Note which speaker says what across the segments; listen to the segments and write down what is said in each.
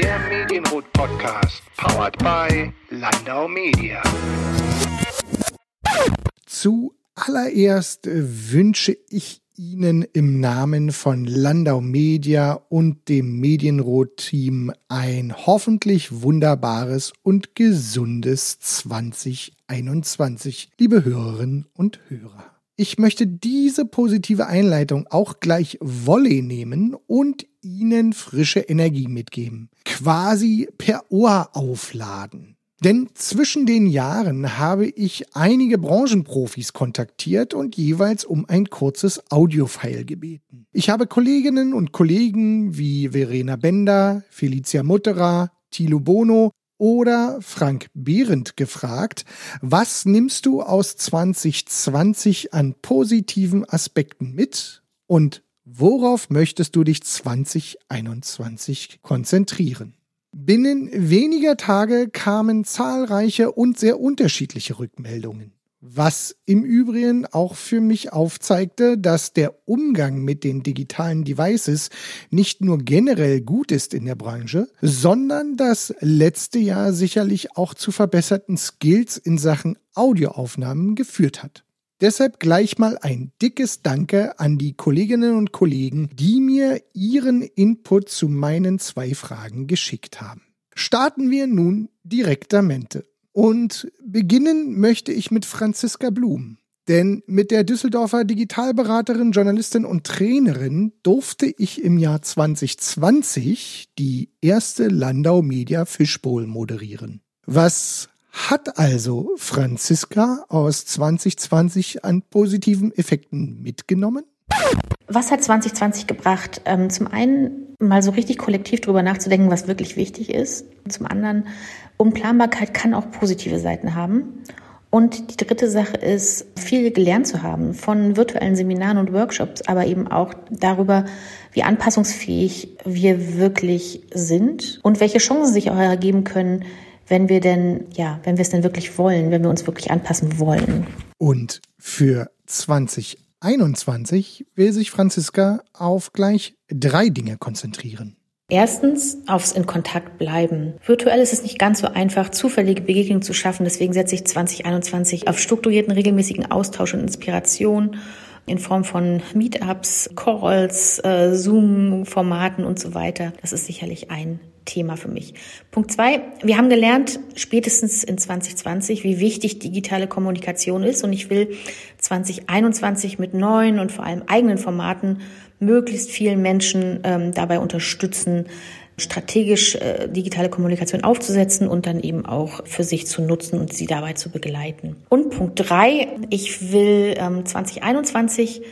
Speaker 1: der Medienrot-Podcast, powered by Landau Media.
Speaker 2: Zuallererst wünsche ich Ihnen im Namen von Landau Media und dem Medienrot-Team ein hoffentlich wunderbares und gesundes 2021, liebe Hörerinnen und Hörer. Ich möchte diese positive Einleitung auch gleich Wolle nehmen und Ihnen frische Energie mitgeben. Quasi per Ohr aufladen. Denn zwischen den Jahren habe ich einige Branchenprofis kontaktiert und jeweils um ein kurzes Audiofile gebeten. Ich habe Kolleginnen und Kollegen wie Verena Bender, Felicia Mutterer, Thilo Bono oder Frank Behrendt gefragt, was nimmst du aus 2020 an positiven Aspekten mit und worauf möchtest du dich 2021 konzentrieren? Binnen weniger Tage kamen zahlreiche und sehr unterschiedliche Rückmeldungen. Was im Übrigen auch für mich aufzeigte, dass der Umgang mit den digitalen Devices nicht nur generell gut ist in der Branche, sondern das letzte Jahr sicherlich auch zu verbesserten Skills in Sachen Audioaufnahmen geführt hat. Deshalb gleich mal ein dickes Danke an die Kolleginnen und Kollegen, die mir ihren Input zu meinen zwei Fragen geschickt haben. Starten wir nun direktamente. Und beginnen möchte ich mit Franziska Blum. Denn mit der Düsseldorfer Digitalberaterin, Journalistin und Trainerin durfte ich im Jahr 2020 die erste Landau Media Fishbowl moderieren. Was hat also Franziska aus 2020 an positiven Effekten mitgenommen?
Speaker 3: Was hat 2020 gebracht? Ähm, zum einen mal so richtig kollektiv drüber nachzudenken, was wirklich wichtig ist. Zum anderen, Unplanbarkeit kann auch positive Seiten haben. Und die dritte Sache ist, viel gelernt zu haben von virtuellen Seminaren und Workshops, aber eben auch darüber, wie anpassungsfähig wir wirklich sind und welche Chancen sich auch ergeben können, wenn wir denn, ja, wenn wir es denn wirklich wollen, wenn wir uns wirklich anpassen wollen.
Speaker 2: Und für 2021 will sich Franziska auf gleich drei Dinge konzentrieren.
Speaker 3: Erstens aufs in Kontakt bleiben. Virtuell ist es nicht ganz so einfach, zufällige Begegnungen zu schaffen. Deswegen setze ich 2021 auf strukturierten, regelmäßigen Austausch und Inspiration in Form von Meetups, Calls, äh, Zoom-Formaten und so weiter. Das ist sicherlich ein Thema für mich. Punkt zwei, wir haben gelernt, spätestens in 2020, wie wichtig digitale Kommunikation ist. Und ich will 2021 mit neuen und vor allem eigenen Formaten möglichst vielen Menschen ähm, dabei unterstützen, strategisch äh, digitale Kommunikation aufzusetzen und dann eben auch für sich zu nutzen und sie dabei zu begleiten. Und Punkt drei, ich will ähm, 2021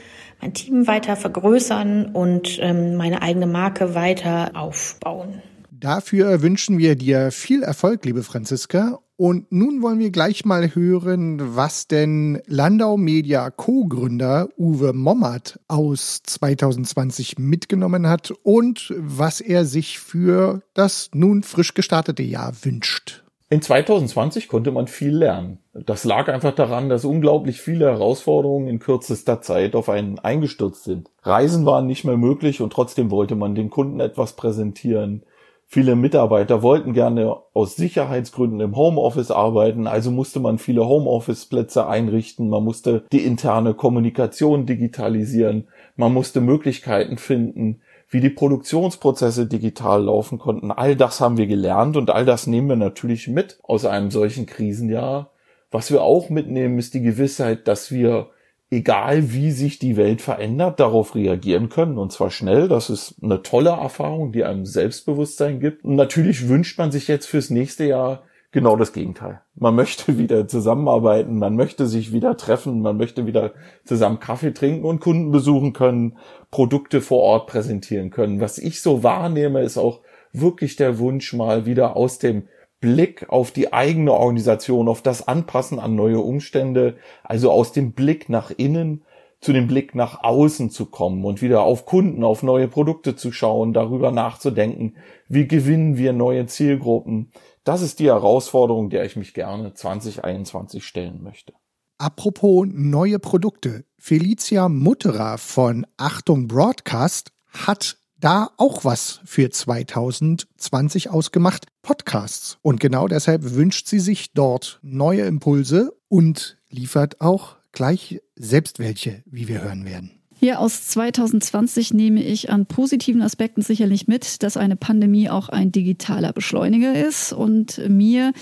Speaker 3: mein Team weiter vergrößern und ähm, meine eigene Marke weiter aufbauen.
Speaker 2: Dafür wünschen wir dir viel Erfolg, liebe Franziska. Und nun wollen wir gleich mal hören, was denn Landau Media Co-Gründer Uwe Mommert aus 2020 mitgenommen hat und was er sich für das nun frisch gestartete Jahr wünscht.
Speaker 4: In 2020 konnte man viel lernen. Das lag einfach daran, dass unglaublich viele Herausforderungen in kürzester Zeit auf einen eingestürzt sind. Reisen waren nicht mehr möglich und trotzdem wollte man den Kunden etwas präsentieren. Viele Mitarbeiter wollten gerne aus Sicherheitsgründen im Homeoffice arbeiten, also musste man viele Homeoffice-Plätze einrichten, man musste die interne Kommunikation digitalisieren, man musste Möglichkeiten finden, wie die Produktionsprozesse digital laufen konnten. All das haben wir gelernt und all das nehmen wir natürlich mit aus einem solchen Krisenjahr. Was wir auch mitnehmen, ist die Gewissheit, dass wir egal wie sich die Welt verändert, darauf reagieren können und zwar schnell. Das ist eine tolle Erfahrung, die einem Selbstbewusstsein gibt. Und natürlich wünscht man sich jetzt fürs nächste Jahr genau das Gegenteil. Man möchte wieder zusammenarbeiten, man möchte sich wieder treffen, man möchte wieder zusammen Kaffee trinken und Kunden besuchen können, Produkte vor Ort präsentieren können. Was ich so wahrnehme, ist auch wirklich der Wunsch mal wieder aus dem Blick auf die eigene Organisation, auf das Anpassen an neue Umstände, also aus dem Blick nach innen zu dem Blick nach außen zu kommen und wieder auf Kunden, auf neue Produkte zu schauen, darüber nachzudenken, wie gewinnen wir neue Zielgruppen. Das ist die Herausforderung, der ich mich gerne 2021 stellen möchte.
Speaker 2: Apropos neue Produkte. Felicia Mutterer von Achtung Broadcast hat da auch was für 2020 ausgemacht, Podcasts. Und genau deshalb wünscht sie sich dort neue Impulse und liefert auch gleich selbst welche, wie wir hören werden.
Speaker 5: Hier aus 2020 nehme ich an positiven Aspekten sicherlich mit, dass eine Pandemie auch ein digitaler Beschleuniger ist und mir,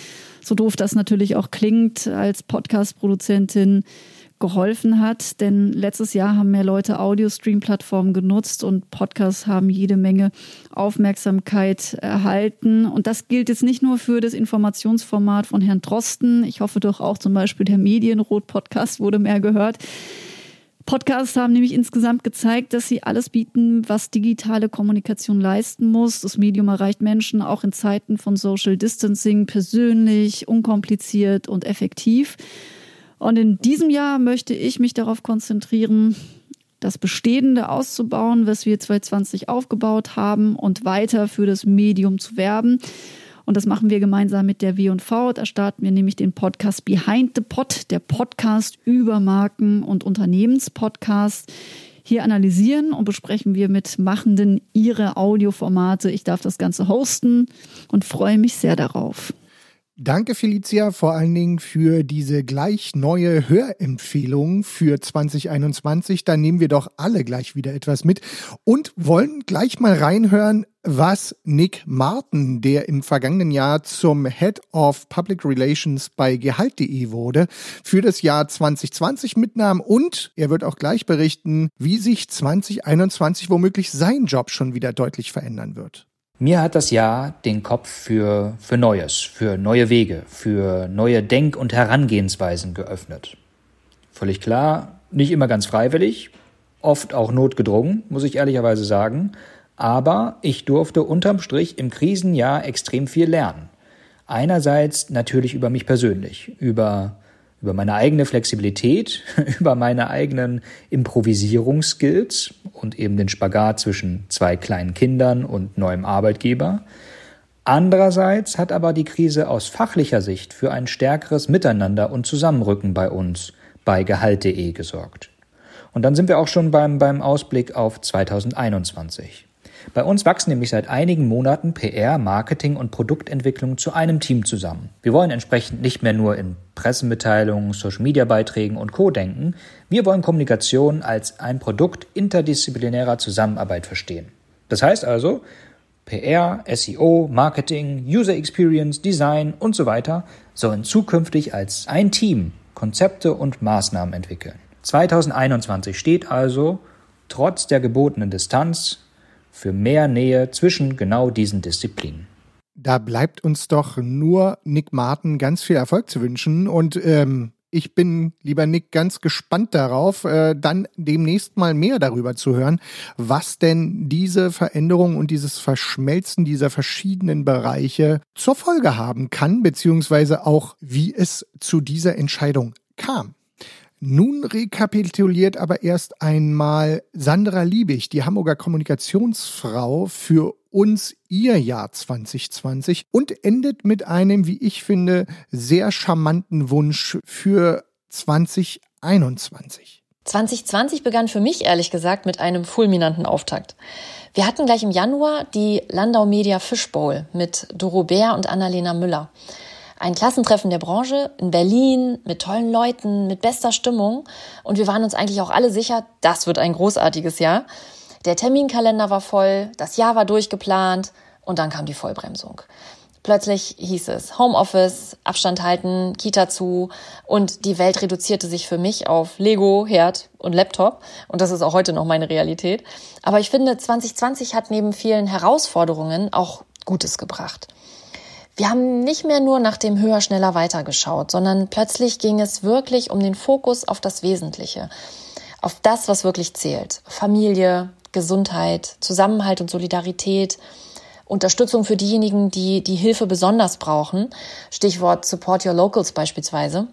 Speaker 5: so doof das natürlich auch klingt, als Podcast-Produzentin geholfen hat. Denn letztes Jahr haben mehr Leute Audio-Stream-Plattformen genutzt und Podcasts haben jede Menge Aufmerksamkeit erhalten. Und das gilt jetzt nicht nur für das Informationsformat von Herrn Drosten. Ich hoffe doch auch zum Beispiel der Medienrot-Podcast wurde mehr gehört. Podcasts haben nämlich insgesamt gezeigt, dass sie alles bieten, was digitale Kommunikation leisten muss. Das Medium erreicht Menschen auch in Zeiten von Social Distancing persönlich, unkompliziert und effektiv. Und in diesem Jahr möchte ich mich darauf konzentrieren, das Bestehende auszubauen, was wir 2020 aufgebaut haben und weiter für das Medium zu werben. Und das machen wir gemeinsam mit der W&V. Da starten wir nämlich den Podcast Behind the Pod, der Podcast über Marken- und Unternehmenspodcast. Hier analysieren und besprechen wir mit Machenden ihre Audioformate. Ich darf das Ganze hosten und freue mich sehr darauf.
Speaker 2: Danke, Felicia, vor allen Dingen für diese gleich neue Hörempfehlung für 2021. Da nehmen wir doch alle gleich wieder etwas mit und wollen gleich mal reinhören, was Nick Martin, der im vergangenen Jahr zum Head of Public Relations bei Gehalt.de wurde, für das Jahr 2020 mitnahm und er wird auch gleich berichten, wie sich 2021 womöglich sein Job schon wieder deutlich verändern wird.
Speaker 6: Mir hat das Jahr den Kopf für, für Neues, für neue Wege, für neue Denk- und Herangehensweisen geöffnet. Völlig klar, nicht immer ganz freiwillig, oft auch notgedrungen, muss ich ehrlicherweise sagen, aber ich durfte unterm Strich im Krisenjahr extrem viel lernen. Einerseits natürlich über mich persönlich, über über meine eigene Flexibilität, über meine eigenen Improvisierungsskills und eben den Spagat zwischen zwei kleinen Kindern und neuem Arbeitgeber. Andererseits hat aber die Krise aus fachlicher Sicht für ein stärkeres Miteinander und Zusammenrücken bei uns bei Gehalt.de gesorgt. Und dann sind wir auch schon beim, beim Ausblick auf 2021. Bei uns wachsen nämlich seit einigen Monaten PR, Marketing und Produktentwicklung zu einem Team zusammen. Wir wollen entsprechend nicht mehr nur in Pressemitteilungen, Social-Media-Beiträgen und Co. denken. Wir wollen Kommunikation als ein Produkt interdisziplinärer Zusammenarbeit verstehen. Das heißt also, PR, SEO, Marketing, User Experience, Design und so weiter sollen zukünftig als ein Team Konzepte und Maßnahmen entwickeln. 2021 steht also trotz der gebotenen Distanz für mehr Nähe zwischen genau diesen Disziplinen.
Speaker 2: Da bleibt uns doch nur Nick Martin ganz viel Erfolg zu wünschen und ähm, ich bin, lieber Nick, ganz gespannt darauf, äh, dann demnächst mal mehr darüber zu hören, was denn diese Veränderung und dieses Verschmelzen dieser verschiedenen Bereiche zur Folge haben kann, beziehungsweise auch, wie es zu dieser Entscheidung kam. Nun rekapituliert aber erst einmal Sandra Liebig, die Hamburger Kommunikationsfrau, für uns ihr Jahr 2020 und endet mit einem, wie ich finde, sehr charmanten Wunsch für 2021.
Speaker 7: 2020 begann für mich ehrlich gesagt mit einem fulminanten Auftakt. Wir hatten gleich im Januar die Landau Media Fishbowl mit Doro Bär und Annalena Müller. Ein Klassentreffen der Branche in Berlin mit tollen Leuten, mit bester Stimmung. Und wir waren uns eigentlich auch alle sicher, das wird ein großartiges Jahr. Der Terminkalender war voll, das Jahr war durchgeplant und dann kam die Vollbremsung. Plötzlich hieß es Homeoffice, Abstand halten, Kita zu und die Welt reduzierte sich für mich auf Lego, Herd und Laptop und das ist auch heute noch meine Realität. Aber ich finde, 2020 hat neben vielen Herausforderungen auch Gutes gebracht. Wir haben nicht mehr nur nach dem höher, schneller weiter geschaut, sondern plötzlich ging es wirklich um den Fokus auf das Wesentliche, auf das, was wirklich zählt. Familie, Gesundheit, Zusammenhalt und Solidarität, Unterstützung für diejenigen, die die Hilfe besonders brauchen. Stichwort Support Your Locals beispielsweise.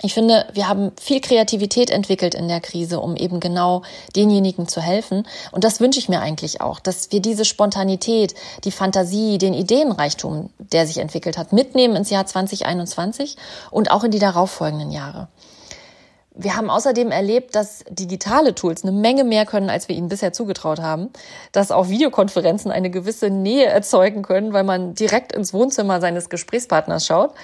Speaker 7: Ich finde, wir haben viel Kreativität entwickelt in der Krise, um eben genau denjenigen zu helfen. Und das wünsche ich mir eigentlich auch, dass wir diese Spontanität, die Fantasie, den Ideenreichtum, der sich entwickelt hat, mitnehmen ins Jahr 2021 und auch in die darauffolgenden Jahre. Wir haben außerdem erlebt, dass digitale Tools eine Menge mehr können, als wir ihnen bisher zugetraut haben. Dass auch Videokonferenzen eine gewisse Nähe erzeugen können, weil man direkt ins Wohnzimmer seines Gesprächspartners schaut.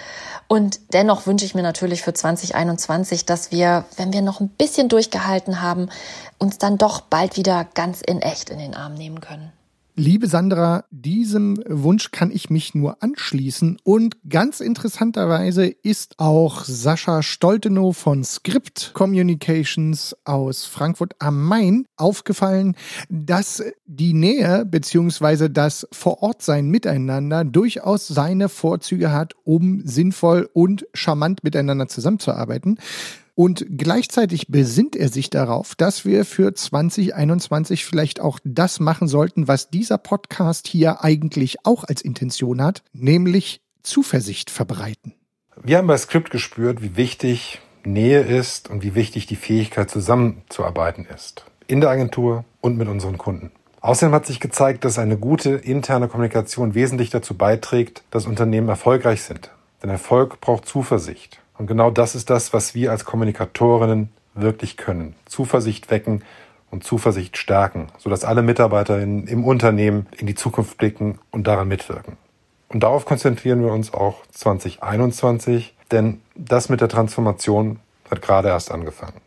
Speaker 7: Und dennoch wünsche ich mir natürlich für 2021, dass wir, wenn wir noch ein bisschen durchgehalten haben, uns dann doch bald wieder ganz in echt in den Arm nehmen können.
Speaker 2: Liebe Sandra, diesem Wunsch kann ich mich nur anschließen und ganz interessanterweise ist auch Sascha Stoltenow von Script Communications aus Frankfurt am Main aufgefallen, dass die Nähe bzw. das Vorortsein miteinander durchaus seine Vorzüge hat, um sinnvoll und charmant miteinander zusammenzuarbeiten. Und gleichzeitig besinnt er sich darauf, dass wir für 2021 vielleicht auch das machen sollten, was dieser Podcast hier eigentlich auch als Intention hat, nämlich Zuversicht verbreiten.
Speaker 8: Wir haben bei Script gespürt, wie wichtig Nähe ist und wie wichtig die Fähigkeit zusammenzuarbeiten ist. In der Agentur und mit unseren Kunden. Außerdem hat sich gezeigt, dass eine gute interne Kommunikation wesentlich dazu beiträgt, dass Unternehmen erfolgreich sind. Denn Erfolg braucht Zuversicht. Und genau das ist das, was wir als Kommunikatorinnen wirklich können. Zuversicht wecken und Zuversicht stärken, sodass alle Mitarbeiterinnen im Unternehmen in die Zukunft blicken und daran mitwirken. Und darauf konzentrieren wir uns auch 2021, denn das mit der Transformation hat gerade erst angefangen.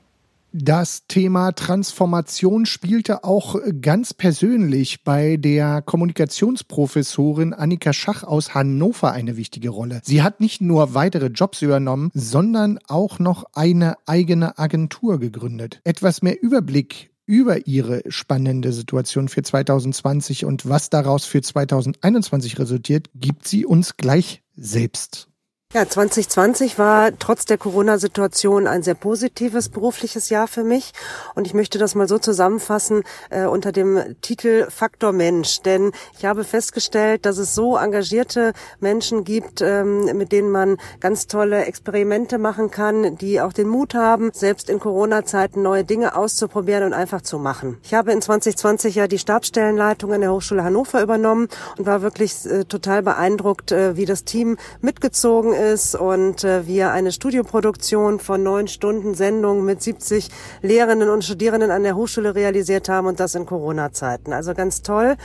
Speaker 2: Das Thema Transformation spielte auch ganz persönlich bei der Kommunikationsprofessorin Annika Schach aus Hannover eine wichtige Rolle. Sie hat nicht nur weitere Jobs übernommen, sondern auch noch eine eigene Agentur gegründet. Etwas mehr Überblick über ihre spannende Situation für 2020 und was daraus für 2021 resultiert, gibt sie uns gleich selbst.
Speaker 9: Ja, 2020 war trotz der Corona-Situation ein sehr positives berufliches Jahr für mich. Und ich möchte das mal so zusammenfassen äh, unter dem Titel Faktor Mensch. Denn ich habe festgestellt, dass es so engagierte Menschen gibt, ähm, mit denen man ganz tolle Experimente machen kann, die auch den Mut haben, selbst in Corona-Zeiten neue Dinge auszuprobieren und einfach zu machen. Ich habe in 2020 ja die Stabsstellenleitung in der Hochschule Hannover übernommen und war wirklich äh, total beeindruckt, äh, wie das Team mitgezogen ist und äh, wir eine Studioproduktion von neun Stunden Sendung mit 70 Lehrenden und Studierenden an der Hochschule realisiert haben und das in Corona-Zeiten. Also ganz toll.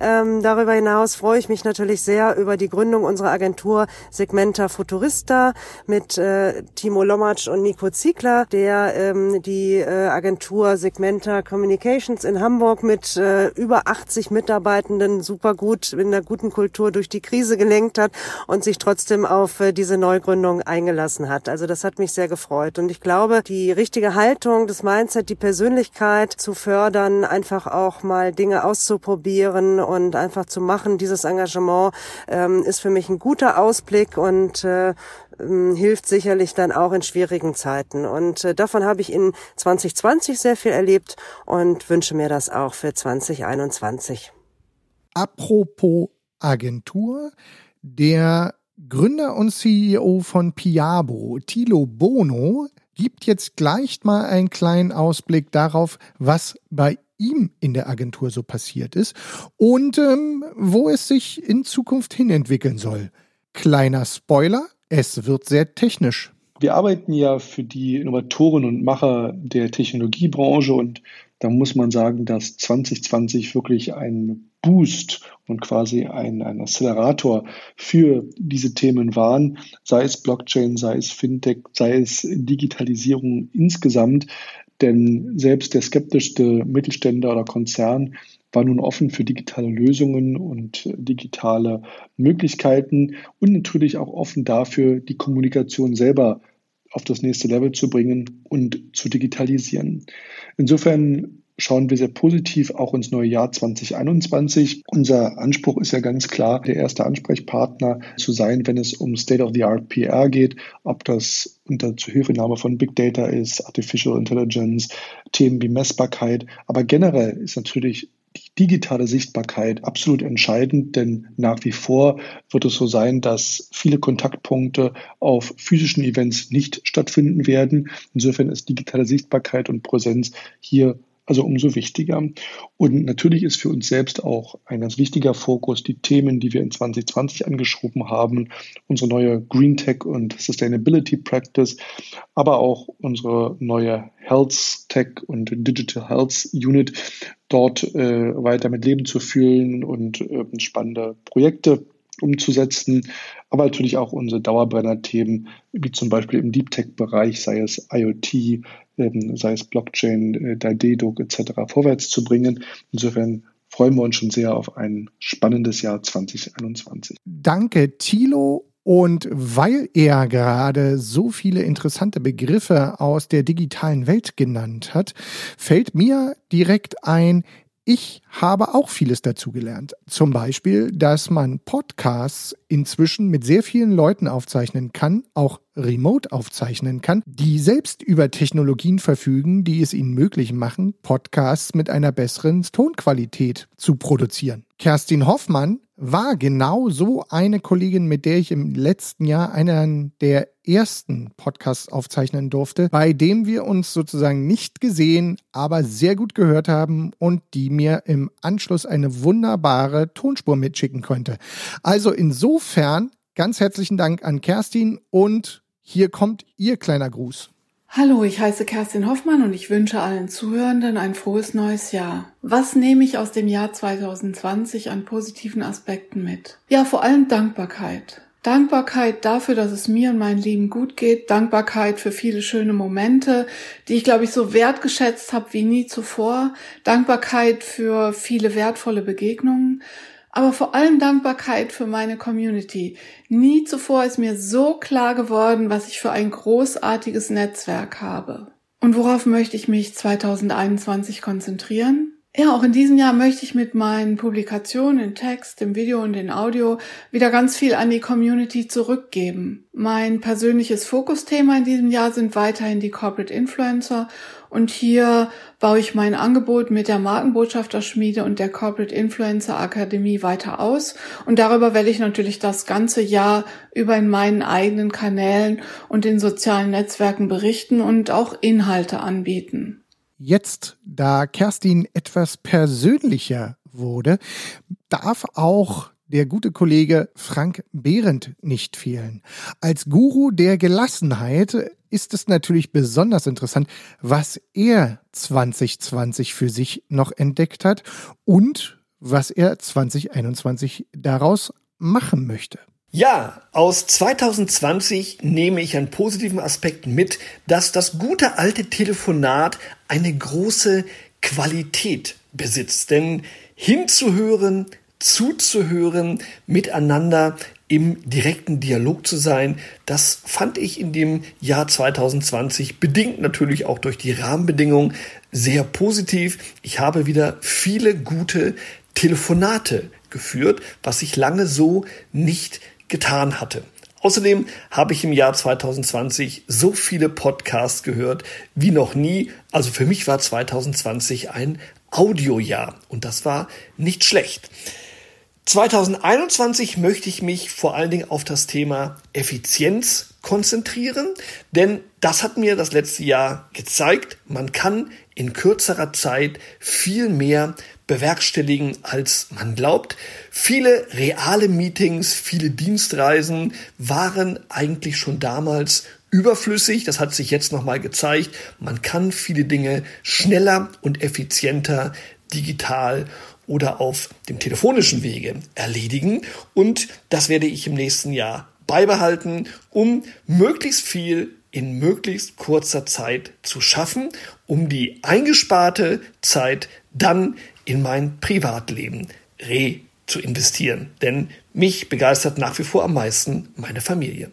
Speaker 9: Ähm, darüber hinaus freue ich mich natürlich sehr über die Gründung unserer Agentur Segmenta Futurista mit äh, Timo Lomatsch und Nico Ziegler, der ähm, die äh, Agentur Segmenta Communications in Hamburg mit äh, über 80 Mitarbeitenden super gut in einer guten Kultur durch die Krise gelenkt hat und sich trotzdem auf äh, diese Neugründung eingelassen hat. Also das hat mich sehr gefreut. Und ich glaube, die richtige Haltung, das Mindset, die Persönlichkeit zu fördern, einfach auch mal Dinge auszuprobieren und einfach zu machen, dieses Engagement ähm, ist für mich ein guter Ausblick und äh, ähm, hilft sicherlich dann auch in schwierigen Zeiten. Und äh, davon habe ich in 2020 sehr viel erlebt und wünsche mir das auch für 2021.
Speaker 2: Apropos Agentur, der Gründer und CEO von Piabo, Tilo Bono, gibt jetzt gleich mal einen kleinen Ausblick darauf, was bei ihm in der Agentur so passiert ist und ähm, wo es sich in Zukunft hin entwickeln soll. Kleiner Spoiler, es wird sehr technisch.
Speaker 10: Wir arbeiten ja für die Innovatoren und Macher der Technologiebranche und da muss man sagen, dass 2020 wirklich ein Boost und quasi ein, ein Accelerator für diese Themen waren, sei es Blockchain, sei es Fintech, sei es Digitalisierung insgesamt. Denn selbst der skeptischste Mittelständler oder Konzern war nun offen für digitale Lösungen und digitale Möglichkeiten und natürlich auch offen dafür, die Kommunikation selber auf das nächste Level zu bringen und zu digitalisieren. Insofern schauen wir sehr positiv auch ins neue Jahr 2021. Unser Anspruch ist ja ganz klar, der erste Ansprechpartner zu sein, wenn es um State-of-the-Art PR geht, ob das unter Zuhilfenahme von Big Data ist, Artificial Intelligence, Themen wie Messbarkeit. Aber generell ist natürlich die digitale Sichtbarkeit absolut entscheidend, denn nach wie vor wird es so sein, dass viele Kontaktpunkte auf physischen Events nicht stattfinden werden. Insofern ist digitale Sichtbarkeit und Präsenz hier also umso wichtiger. Und natürlich ist für uns selbst auch ein ganz wichtiger Fokus die Themen, die wir in 2020 angeschoben haben, unsere neue Green Tech und Sustainability Practice, aber auch unsere neue Health Tech und Digital Health Unit, dort äh, weiter mit Leben zu fühlen und äh, spannende Projekte umzusetzen, aber natürlich auch unsere Dauerbrenner-Themen, wie zum Beispiel im Deep Tech-Bereich, sei es IoT, ähm, sei es Blockchain, äh, etc. vorwärts zu bringen. Insofern freuen wir uns schon sehr auf ein spannendes Jahr 2021.
Speaker 2: Danke, Thilo. Und weil er gerade so viele interessante Begriffe aus der digitalen Welt genannt hat, fällt mir direkt ein, ich habe auch vieles dazugelernt. Zum Beispiel, dass man Podcasts inzwischen mit sehr vielen Leuten aufzeichnen kann, auch remote aufzeichnen kann, die selbst über Technologien verfügen, die es ihnen möglich machen, Podcasts mit einer besseren Tonqualität zu produzieren. Kerstin Hoffmann war genau so eine Kollegin, mit der ich im letzten Jahr einen der ersten Podcasts aufzeichnen durfte, bei dem wir uns sozusagen nicht gesehen, aber sehr gut gehört haben und die mir im Anschluss eine wunderbare Tonspur mitschicken konnte. Also insofern ganz herzlichen Dank an Kerstin und hier kommt ihr kleiner Gruß.
Speaker 11: Hallo, ich heiße Kerstin Hoffmann und ich wünsche allen Zuhörenden ein frohes neues Jahr. Was nehme ich aus dem Jahr 2020 an positiven Aspekten mit? Ja, vor allem Dankbarkeit. Dankbarkeit dafür, dass es mir und meinem Leben gut geht. Dankbarkeit für viele schöne Momente, die ich, glaube ich, so wertgeschätzt habe wie nie zuvor. Dankbarkeit für viele wertvolle Begegnungen aber vor allem Dankbarkeit für meine Community. Nie zuvor ist mir so klar geworden, was ich für ein großartiges Netzwerk habe. Und worauf möchte ich mich 2021 konzentrieren? Ja, auch in diesem Jahr möchte ich mit meinen Publikationen in Text, im Video und in Audio wieder ganz viel an die Community zurückgeben. Mein persönliches Fokusthema in diesem Jahr sind weiterhin die Corporate Influencer und hier baue ich mein Angebot mit der Markenbotschafterschmiede und der Corporate Influencer Akademie weiter aus. Und darüber werde ich natürlich das ganze Jahr über in meinen eigenen Kanälen und den sozialen Netzwerken berichten und auch Inhalte anbieten.
Speaker 2: Jetzt, da Kerstin etwas persönlicher wurde, darf auch der gute Kollege Frank Behrendt nicht fehlen. Als Guru der Gelassenheit ist es natürlich besonders interessant, was er 2020 für sich noch entdeckt hat und was er 2021 daraus machen möchte.
Speaker 12: Ja, aus 2020 nehme ich an positiven Aspekten mit, dass das gute alte Telefonat eine große Qualität besitzt. Denn hinzuhören, zuzuhören, miteinander im direkten Dialog zu sein, das fand ich in dem Jahr 2020 bedingt natürlich auch durch die Rahmenbedingungen sehr positiv. Ich habe wieder viele gute Telefonate geführt, was ich lange so nicht getan hatte. Außerdem habe ich im Jahr 2020 so viele Podcasts gehört wie noch nie. Also für mich war 2020 ein Audiojahr und das war nicht schlecht. 2021 möchte ich mich vor allen Dingen auf das Thema Effizienz konzentrieren, denn das hat mir das letzte Jahr gezeigt, man kann in kürzerer Zeit viel mehr bewerkstelligen, als man glaubt. Viele reale Meetings, viele Dienstreisen waren eigentlich schon damals überflüssig. Das hat sich jetzt nochmal gezeigt. Man kann viele Dinge schneller und effizienter digital oder auf dem telefonischen Wege erledigen. Und das werde ich im nächsten Jahr beibehalten, um möglichst viel in möglichst kurzer Zeit zu schaffen, um die eingesparte Zeit dann in mein Privatleben re zu investieren. Denn mich begeistert nach wie vor am meisten meine Familie.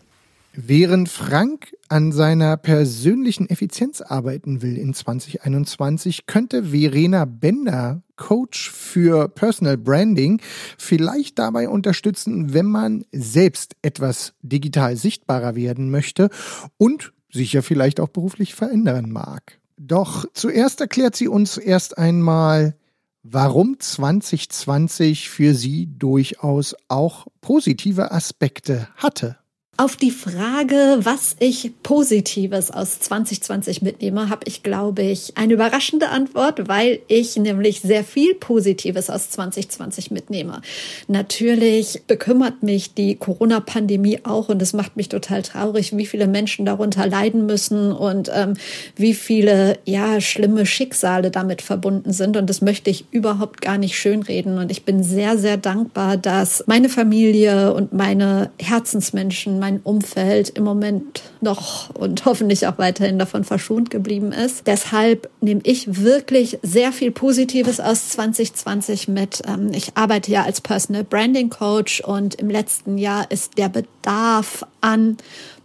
Speaker 2: Während Frank an seiner persönlichen Effizienz arbeiten will in 2021, könnte Verena Bender, Coach für Personal Branding, vielleicht dabei unterstützen, wenn man selbst etwas digital sichtbarer werden möchte und sich ja vielleicht auch beruflich verändern mag. Doch zuerst erklärt sie uns erst einmal, warum 2020 für sie durchaus auch positive Aspekte hatte.
Speaker 13: Auf die Frage, was ich Positives aus 2020 mitnehme, habe ich, glaube ich, eine überraschende Antwort, weil ich nämlich sehr viel Positives aus 2020 mitnehme. Natürlich bekümmert mich die Corona-Pandemie auch und es macht mich total traurig, wie viele Menschen darunter leiden müssen und ähm, wie viele ja schlimme Schicksale damit verbunden sind. Und das möchte ich überhaupt gar nicht schönreden. Und ich bin sehr, sehr dankbar, dass meine Familie und meine Herzensmenschen mein Umfeld im Moment noch und hoffentlich auch weiterhin davon verschont geblieben ist. Deshalb nehme ich wirklich sehr viel Positives aus 2020 mit. Ähm, ich arbeite ja als Personal Branding Coach und im letzten Jahr ist der Bedarf an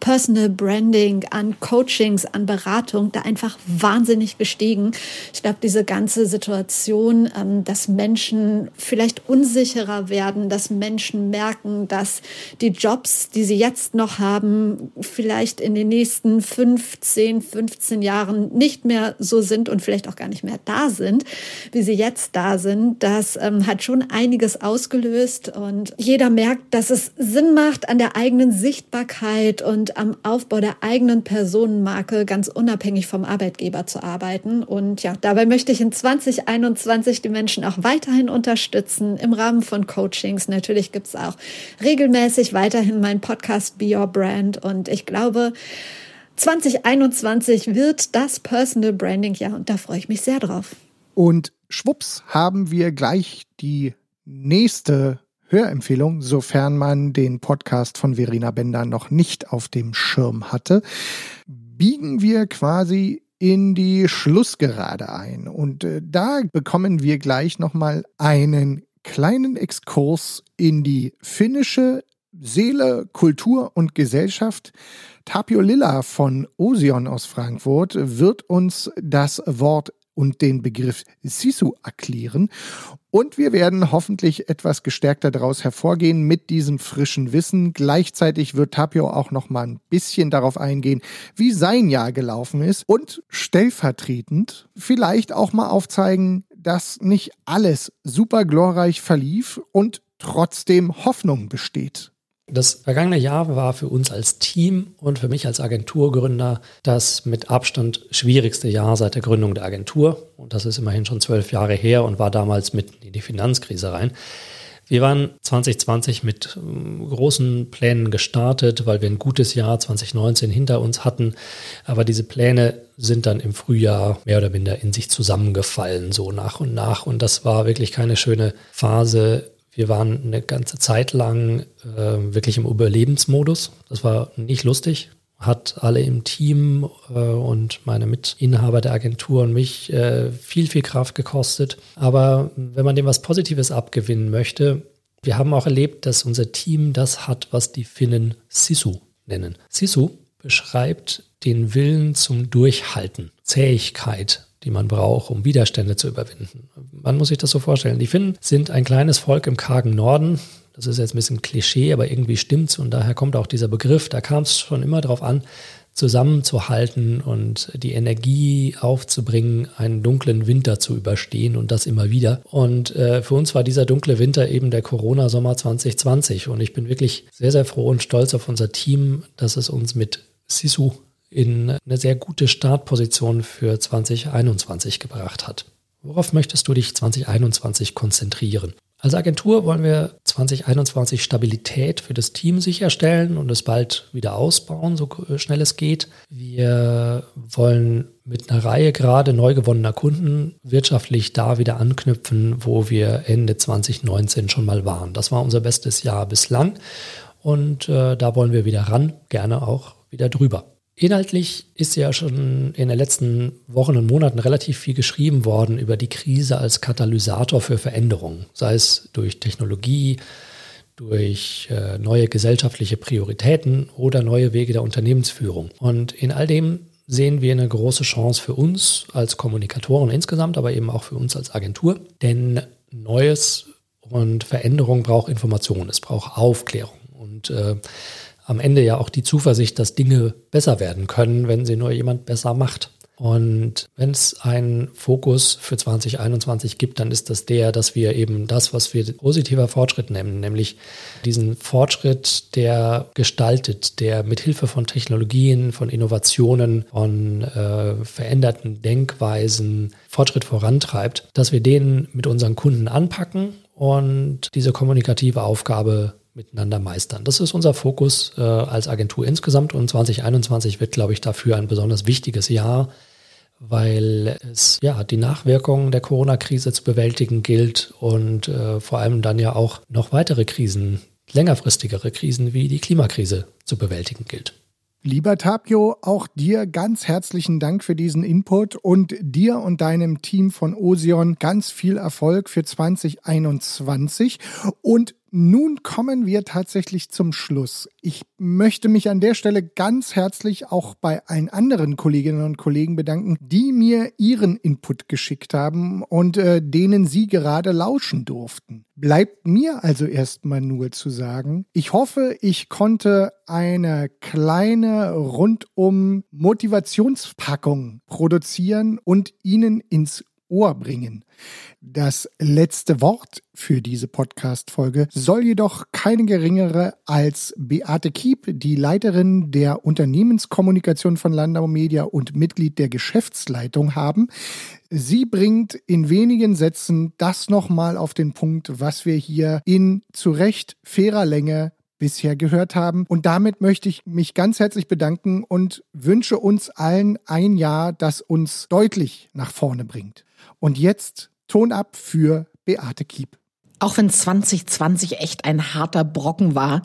Speaker 13: Personal Branding, an Coachings, an Beratung da einfach wahnsinnig gestiegen. Ich glaube, diese ganze Situation, ähm, dass Menschen vielleicht unsicherer werden, dass Menschen merken, dass die Jobs, die sie jetzt noch haben, vielleicht in den nächsten 15, 15 Jahren nicht mehr so sind und vielleicht auch gar nicht mehr da sind, wie sie jetzt da sind. Das ähm, hat schon einiges ausgelöst und jeder merkt, dass es Sinn macht, an der eigenen Sichtbarkeit und am Aufbau der eigenen Personenmarke ganz unabhängig vom Arbeitgeber zu arbeiten. Und ja, dabei möchte ich in 2021 die Menschen auch weiterhin unterstützen im Rahmen von Coachings. Natürlich gibt es auch regelmäßig weiterhin meinen Podcast Be Your Brand. Und ich glaube, 2021 wird das Personal Branding Jahr und da freue ich mich sehr drauf.
Speaker 2: Und schwupps haben wir gleich die nächste Hörempfehlung, sofern man den Podcast von Verena Bender noch nicht auf dem Schirm hatte, biegen wir quasi in die Schlussgerade ein. Und äh, da bekommen wir gleich nochmal einen kleinen Exkurs in die finnische Seele, Kultur und Gesellschaft. Tapio Lilla von Osion aus Frankfurt wird uns das Wort und den Begriff Sisu erklären. Und wir werden hoffentlich etwas gestärkter daraus hervorgehen mit diesem frischen Wissen. Gleichzeitig wird Tapio auch noch mal ein bisschen darauf eingehen, wie sein Jahr gelaufen ist und stellvertretend vielleicht auch mal aufzeigen, dass nicht alles super glorreich verlief und trotzdem Hoffnung besteht.
Speaker 14: Das vergangene Jahr war für uns als Team und für mich als Agenturgründer das mit Abstand schwierigste Jahr seit der Gründung der Agentur. Und das ist immerhin schon zwölf Jahre her und war damals mitten in die Finanzkrise rein. Wir waren 2020 mit ähm, großen Plänen gestartet, weil wir ein gutes Jahr 2019 hinter uns hatten. Aber diese Pläne sind dann im Frühjahr mehr oder minder in sich zusammengefallen, so nach und nach. Und das war wirklich keine schöne Phase wir waren eine ganze Zeit lang äh, wirklich im Überlebensmodus. Das war nicht lustig. Hat alle im Team äh, und meine Mitinhaber der Agentur und mich äh, viel, viel Kraft gekostet. Aber wenn man dem was Positives abgewinnen möchte, wir haben auch erlebt, dass unser Team das hat, was die Finnen Sisu nennen. Sisu beschreibt den Willen zum Durchhalten, Zähigkeit, die man braucht, um Widerstände zu überwinden. Man muss sich das so vorstellen. Die Finnen sind ein kleines Volk im kargen Norden. Das ist jetzt ein bisschen Klischee, aber irgendwie stimmt's und daher kommt auch dieser Begriff. Da kam es schon immer darauf an, zusammenzuhalten und die Energie aufzubringen, einen dunklen Winter zu überstehen und das immer wieder. Und äh, für uns war dieser dunkle Winter eben der Corona-Sommer 2020 und ich bin wirklich sehr, sehr froh und stolz auf unser Team, dass es uns mit Sisu in eine sehr gute Startposition für 2021 gebracht hat. Worauf möchtest du dich 2021 konzentrieren? Als Agentur wollen wir 2021 Stabilität für das Team sicherstellen und es bald wieder ausbauen, so schnell es geht. Wir wollen mit einer Reihe gerade neu gewonnener Kunden wirtschaftlich da wieder anknüpfen, wo wir Ende 2019 schon mal waren. Das war unser bestes Jahr bislang und äh, da wollen wir wieder ran, gerne auch wieder drüber. Inhaltlich ist ja schon in den letzten Wochen und Monaten relativ viel geschrieben worden über die Krise als Katalysator für Veränderungen, sei es durch Technologie, durch äh, neue gesellschaftliche Prioritäten oder neue Wege der Unternehmensführung. Und in all dem sehen wir eine große Chance für uns als Kommunikatoren insgesamt, aber eben auch für uns als Agentur. Denn Neues und Veränderung braucht Information, es braucht Aufklärung. Und äh, am Ende ja auch die Zuversicht, dass Dinge besser werden können, wenn sie nur jemand besser macht. Und wenn es einen Fokus für 2021 gibt, dann ist das der, dass wir eben das, was wir positiver Fortschritt nennen, nämlich diesen Fortschritt, der gestaltet, der mit Hilfe von Technologien, von Innovationen, von äh, veränderten Denkweisen Fortschritt vorantreibt, dass wir den mit unseren Kunden anpacken und diese kommunikative Aufgabe miteinander meistern. Das ist unser Fokus äh, als Agentur insgesamt und 2021 wird, glaube ich, dafür ein besonders wichtiges Jahr, weil es ja die Nachwirkungen der Corona-Krise zu bewältigen gilt und äh, vor allem dann ja auch noch weitere Krisen, längerfristigere Krisen wie die Klimakrise zu bewältigen gilt.
Speaker 2: Lieber Tapio, auch dir ganz herzlichen Dank für diesen Input und dir und deinem Team von Osion ganz viel Erfolg für 2021 und nun kommen wir tatsächlich zum Schluss. Ich möchte mich an der Stelle ganz herzlich auch bei allen anderen Kolleginnen und Kollegen bedanken, die mir ihren Input geschickt haben und äh, denen sie gerade lauschen durften. Bleibt mir also erstmal nur zu sagen, ich hoffe, ich konnte eine kleine rundum Motivationspackung produzieren und Ihnen ins Ohr bringen. Das letzte Wort für diese Podcast-Folge soll jedoch keine geringere als Beate Kiep, die Leiterin der Unternehmenskommunikation von Landau Media und Mitglied der Geschäftsleitung haben. Sie bringt in wenigen Sätzen das nochmal auf den Punkt, was wir hier in zu Recht fairer Länge bisher gehört haben. Und damit möchte ich mich ganz herzlich bedanken und wünsche uns allen ein Jahr, das uns deutlich nach vorne bringt. Und jetzt Ton ab für Beate Kiep.
Speaker 15: Auch wenn 2020 echt ein harter Brocken war,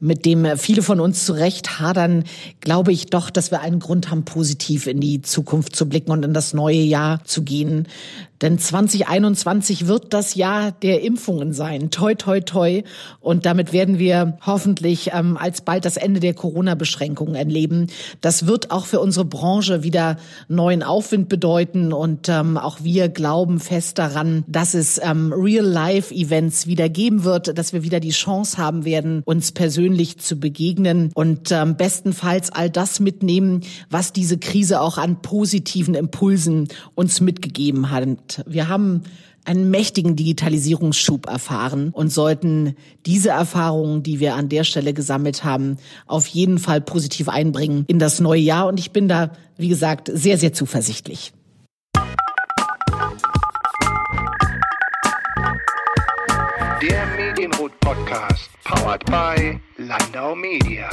Speaker 15: mit dem viele von uns zurecht hadern, glaube ich doch, dass wir einen Grund haben, positiv in die Zukunft zu blicken und in das neue Jahr zu gehen. Denn 2021 wird das Jahr der Impfungen sein. Toi, toi, toi. Und damit werden wir hoffentlich ähm, alsbald das Ende der Corona-Beschränkungen erleben. Das wird auch für unsere Branche wieder neuen Aufwind bedeuten. Und ähm, auch wir glauben fest daran, dass es ähm, Real-Life-Events wieder geben wird, dass wir wieder die Chance haben werden, uns persönlich zu begegnen und ähm, bestenfalls all das mitnehmen, was diese Krise auch an positiven Impulsen uns mitgegeben hat. Wir haben einen mächtigen Digitalisierungsschub erfahren und sollten diese Erfahrungen, die wir an der Stelle gesammelt haben, auf jeden Fall positiv einbringen in das neue Jahr. Und ich bin da, wie gesagt, sehr, sehr zuversichtlich.
Speaker 1: Der Medienrot Podcast, powered by Landau Media.